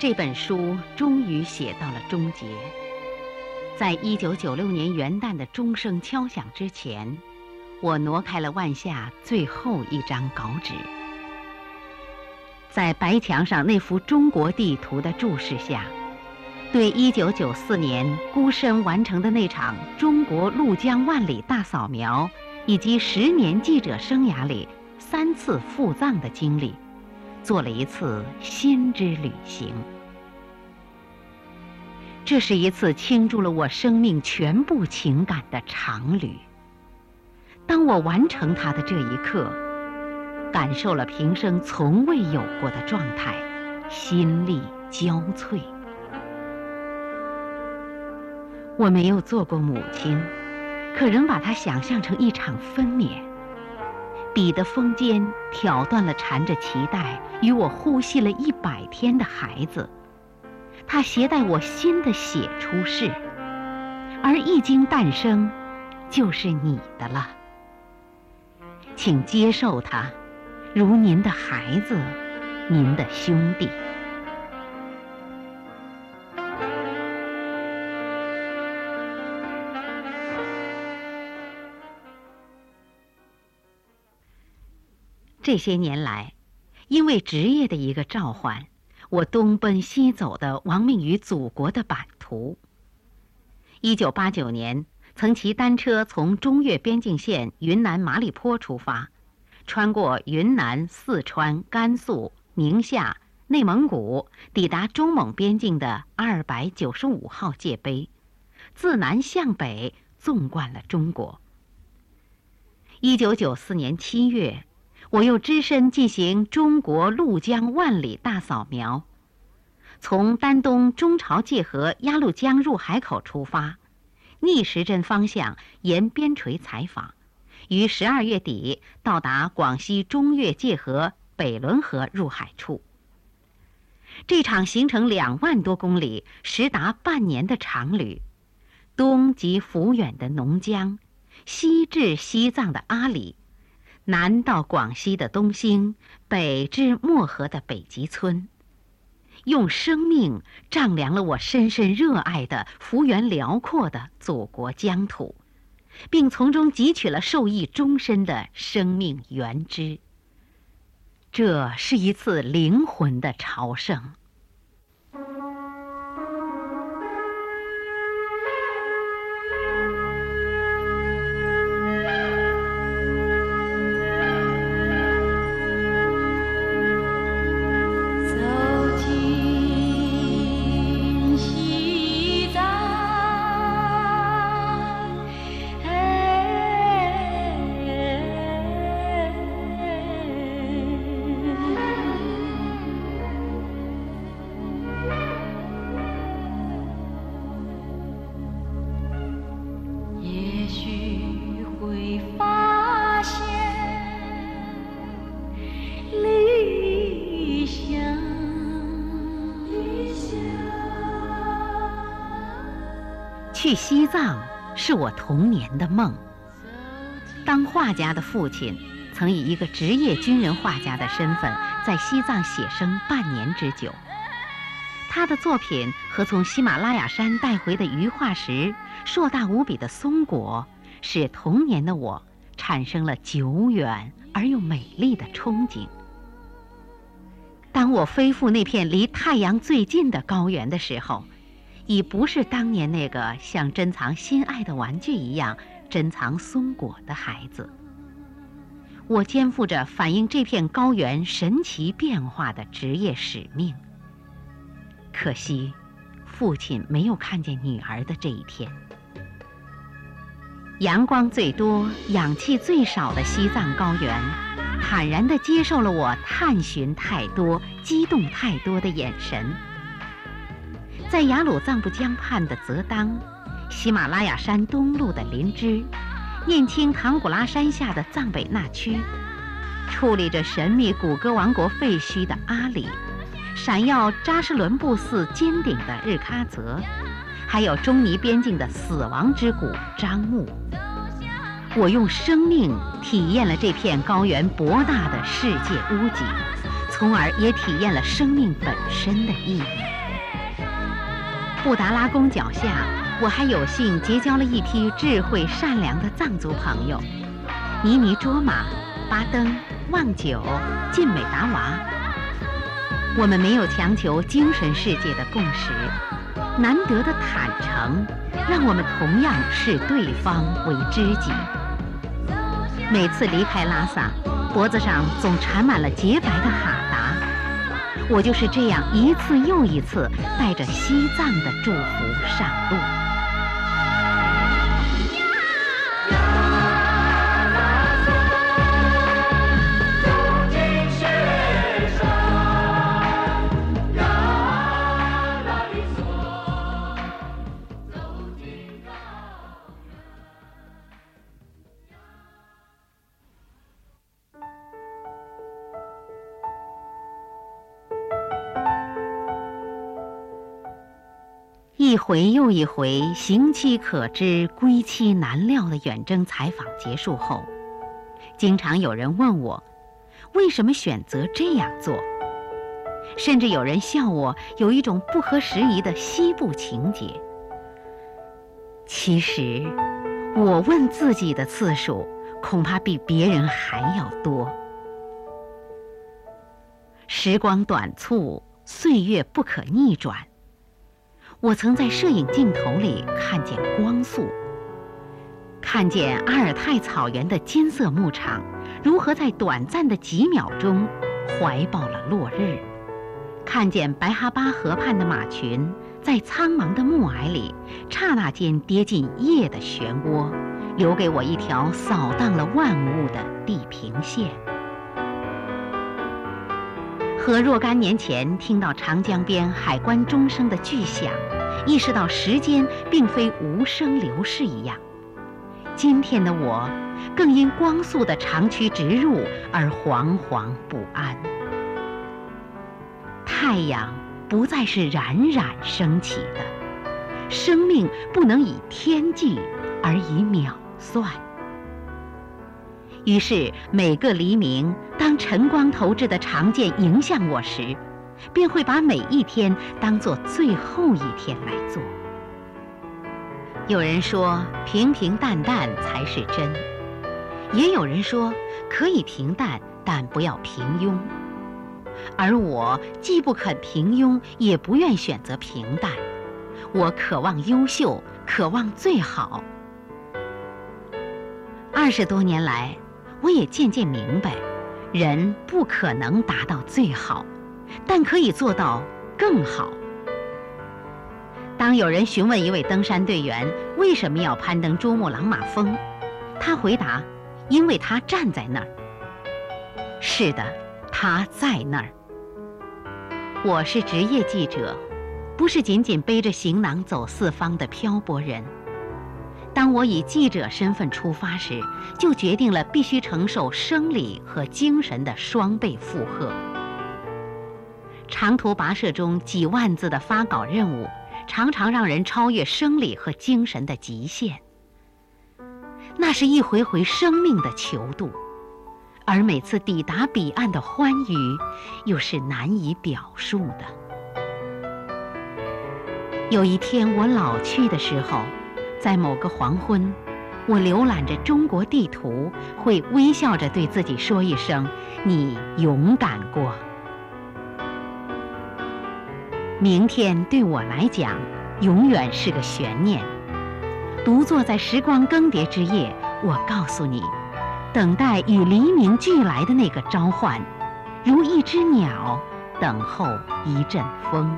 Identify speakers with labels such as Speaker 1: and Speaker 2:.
Speaker 1: 这本书终于写到了终结。在一九九六年元旦的钟声敲响之前，我挪开了万夏最后一张稿纸。在白墙上那幅中国地图的注视下，对一九九四年孤身完成的那场中国陆江万里大扫描，以及十年记者生涯里三次赴藏的经历，做了一次心之旅行。这是一次倾注了我生命全部情感的长旅。当我完成它的这一刻，感受了平生从未有过的状态，心力交瘁。我没有做过母亲，可仍把它想象成一场分娩。你的锋尖挑断了缠着脐带与我呼吸了一百天的孩子。他携带我新的血出世，而一经诞生，就是你的了。请接受他，如您的孩子，您的兄弟。这些年来，因为职业的一个召唤。我东奔西走的亡命于祖国的版图。一九八九年，曾骑单车从中越边境线云南马里坡出发，穿过云南、四川、甘肃、宁夏、内蒙古，抵达中蒙边境的二百九十五号界碑，自南向北纵贯了中国。一九九四年七月。我又只身进行中国陆江万里大扫描，从丹东中朝界河鸭绿江入海口出发，逆时针方向沿边陲采访，于十二月底到达广西中越界河北仑河入海处。这场行程两万多公里、时达半年的长旅，东及抚远的浓江，西至西藏的阿里。南到广西的东兴，北至漠河的北极村，用生命丈量了我深深热爱的幅员辽阔的祖国疆土，并从中汲取了受益终身的生命原汁。这是一次灵魂的朝圣。去西藏是我童年的梦。当画家的父亲曾以一个职业军人画家的身份在西藏写生半年之久。他的作品和从喜马拉雅山带回的鱼化石、硕大无比的松果，使童年的我产生了久远而又美丽的憧憬。当我飞赴那片离太阳最近的高原的时候，已不是当年那个像珍藏心爱的玩具一样珍藏松果的孩子。我肩负着反映这片高原神奇变化的职业使命。可惜，父亲没有看见女儿的这一天。阳光最多、氧气最少的西藏高原，坦然地接受了我探寻太多、激动太多的眼神。在雅鲁藏布江畔的泽当，喜马拉雅山东麓的林芝，念青唐古拉山下的藏北那曲，矗立着神秘古格王国废墟的阿里，闪耀扎什伦布寺尖顶的日喀则，还有中尼边境的死亡之谷樟木。我用生命体验了这片高原博大的世界屋脊。从而也体验了生命本身的意义。布达拉宫脚下，我还有幸结交了一批智慧善良的藏族朋友：尼尼卓玛、巴登、旺久、晋美达娃。我们没有强求精神世界的共识，难得的坦诚，让我们同样视对方为知己。每次离开拉萨，脖子上总缠满了洁白的哈，我就是这样一次又一次带着西藏的祝福上路。一回又一回，行期可知，归期难料的远征采访结束后，经常有人问我，为什么选择这样做？甚至有人笑我有一种不合时宜的西部情结。其实，我问自己的次数，恐怕比别人还要多。时光短促，岁月不可逆转。我曾在摄影镜头里看见光速，看见阿尔泰草原的金色牧场如何在短暂的几秒钟怀抱了落日，看见白哈巴河畔的马群在苍茫的暮霭里刹那间跌进夜的漩涡，留给我一条扫荡了万物的地平线。和若干年前听到长江边海关钟声的巨响，意识到时间并非无声流逝一样，今天的我更因光速的长驱直入而惶惶不安。太阳不再是冉冉升起的，生命不能以天计而以秒算。于是，每个黎明，当晨光投掷的长剑迎向我时，便会把每一天当做最后一天来做。有人说，平平淡淡才是真；也有人说，可以平淡，但不要平庸。而我既不肯平庸，也不愿选择平淡。我渴望优秀，渴望最好。二十多年来。我也渐渐明白，人不可能达到最好，但可以做到更好。当有人询问一位登山队员为什么要攀登珠穆朗玛峰，他回答：“因为他站在那儿。”是的，他在那儿。我是职业记者，不是仅仅背着行囊走四方的漂泊人。当我以记者身份出发时，就决定了必须承受生理和精神的双倍负荷。长途跋涉中几万字的发稿任务，常常让人超越生理和精神的极限。那是一回回生命的求渡，而每次抵达彼岸的欢愉，又是难以表述的。有一天我老去的时候。在某个黄昏，我浏览着中国地图，会微笑着对自己说一声：“你勇敢过。”明天对我来讲，永远是个悬念。独坐在时光更迭之夜，我告诉你，等待与黎明俱来的那个召唤，如一只鸟等候一阵风。